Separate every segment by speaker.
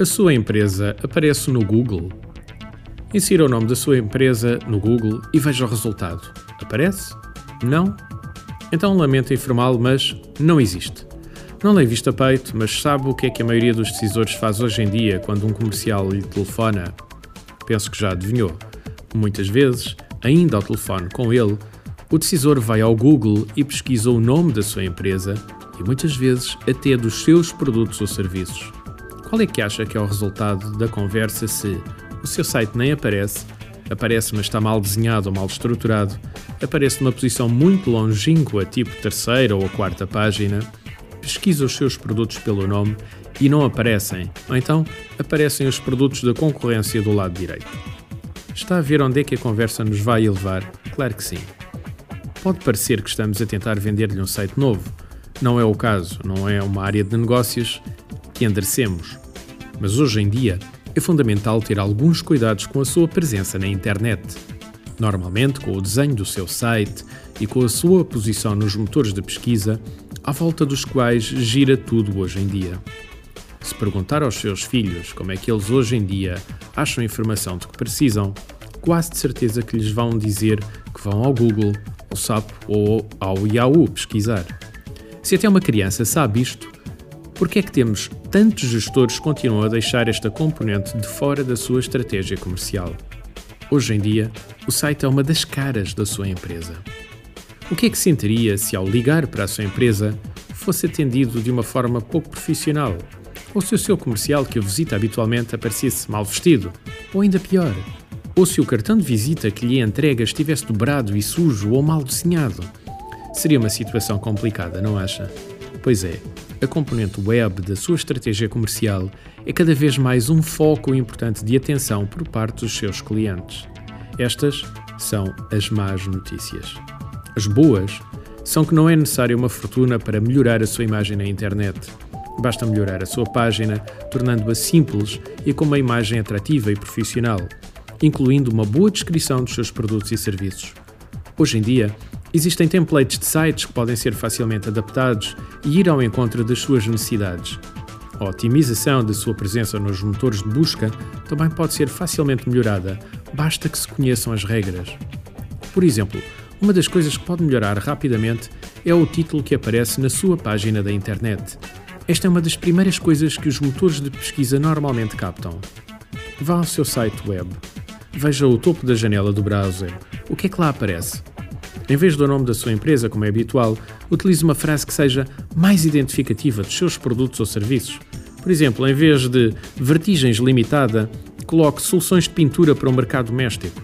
Speaker 1: A sua empresa aparece no Google? Insira o nome da sua empresa no Google e veja o resultado. Aparece? Não? Então lamento informá-lo, mas não existe. Não lhe visto a peito, mas sabe o que é que a maioria dos decisores faz hoje em dia quando um comercial lhe telefona? Penso que já adivinhou. Muitas vezes, ainda ao telefone com ele, o decisor vai ao Google e pesquisa o nome da sua empresa e muitas vezes até dos seus produtos ou serviços. Qual é que acha que é o resultado da conversa se o seu site nem aparece, aparece mas está mal desenhado ou mal estruturado, aparece numa posição muito longínqua, tipo terceira ou quarta página, pesquisa os seus produtos pelo nome e não aparecem, ou então aparecem os produtos da concorrência do lado direito. Está a ver onde é que a conversa nos vai levar? Claro que sim. Pode parecer que estamos a tentar vender-lhe um site novo. Não é o caso, não é uma área de negócios que enderecemos. Mas hoje em dia é fundamental ter alguns cuidados com a sua presença na internet. Normalmente, com o desenho do seu site e com a sua posição nos motores de pesquisa, à volta dos quais gira tudo hoje em dia. Se perguntar aos seus filhos como é que eles hoje em dia acham a informação de que precisam, quase de certeza que lhes vão dizer que vão ao Google, ao SAP ou ao Yahoo pesquisar. Se até uma criança sabe isto, por que é que temos tantos gestores que continuam a deixar esta componente de fora da sua estratégia comercial? Hoje em dia, o site é uma das caras da sua empresa. O que é que sentiria se, ao ligar para a sua empresa, fosse atendido de uma forma pouco profissional? Ou se o seu comercial que o visita habitualmente aparecesse mal vestido? Ou ainda pior, ou se o cartão de visita que lhe entrega estivesse dobrado e sujo ou mal desenhado. Seria uma situação complicada, não acha? Pois é, a componente web da sua estratégia comercial é cada vez mais um foco importante de atenção por parte dos seus clientes. Estas são as más notícias. As boas são que não é necessária uma fortuna para melhorar a sua imagem na internet. Basta melhorar a sua página, tornando-a simples e com uma imagem atrativa e profissional incluindo uma boa descrição dos seus produtos e serviços. Hoje em dia, existem templates de sites que podem ser facilmente adaptados e ir ao encontro das suas necessidades. A otimização da sua presença nos motores de busca também pode ser facilmente melhorada, basta que se conheçam as regras. Por exemplo, uma das coisas que pode melhorar rapidamente é o título que aparece na sua página da internet. Esta é uma das primeiras coisas que os motores de pesquisa normalmente captam. Vá ao seu site web, veja o topo da janela do browser. O que é que lá aparece? Em vez do nome da sua empresa, como é habitual, utilize uma frase que seja mais identificativa dos seus produtos ou serviços. Por exemplo, em vez de Vertigens Limitada, coloque Soluções de Pintura para o Mercado Doméstico.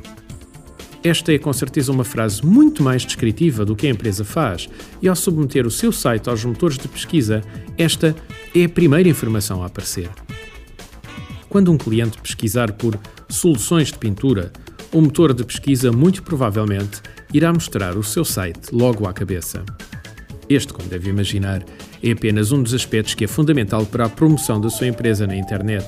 Speaker 1: Esta é com certeza uma frase muito mais descritiva do que a empresa faz, e ao submeter o seu site aos motores de pesquisa, esta é a primeira informação a aparecer. Quando um cliente pesquisar por soluções de pintura, o motor de pesquisa muito provavelmente irá mostrar o seu site logo à cabeça. Este, como deve imaginar, é apenas um dos aspectos que é fundamental para a promoção da sua empresa na internet.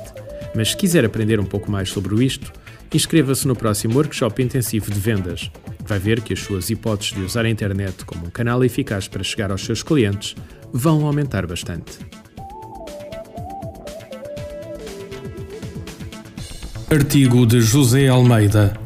Speaker 1: Mas se quiser aprender um pouco mais sobre isto, inscreva-se no próximo workshop intensivo de vendas. Vai ver que as suas hipóteses de usar a internet como um canal eficaz para chegar aos seus clientes vão aumentar bastante.
Speaker 2: Artigo de José Almeida,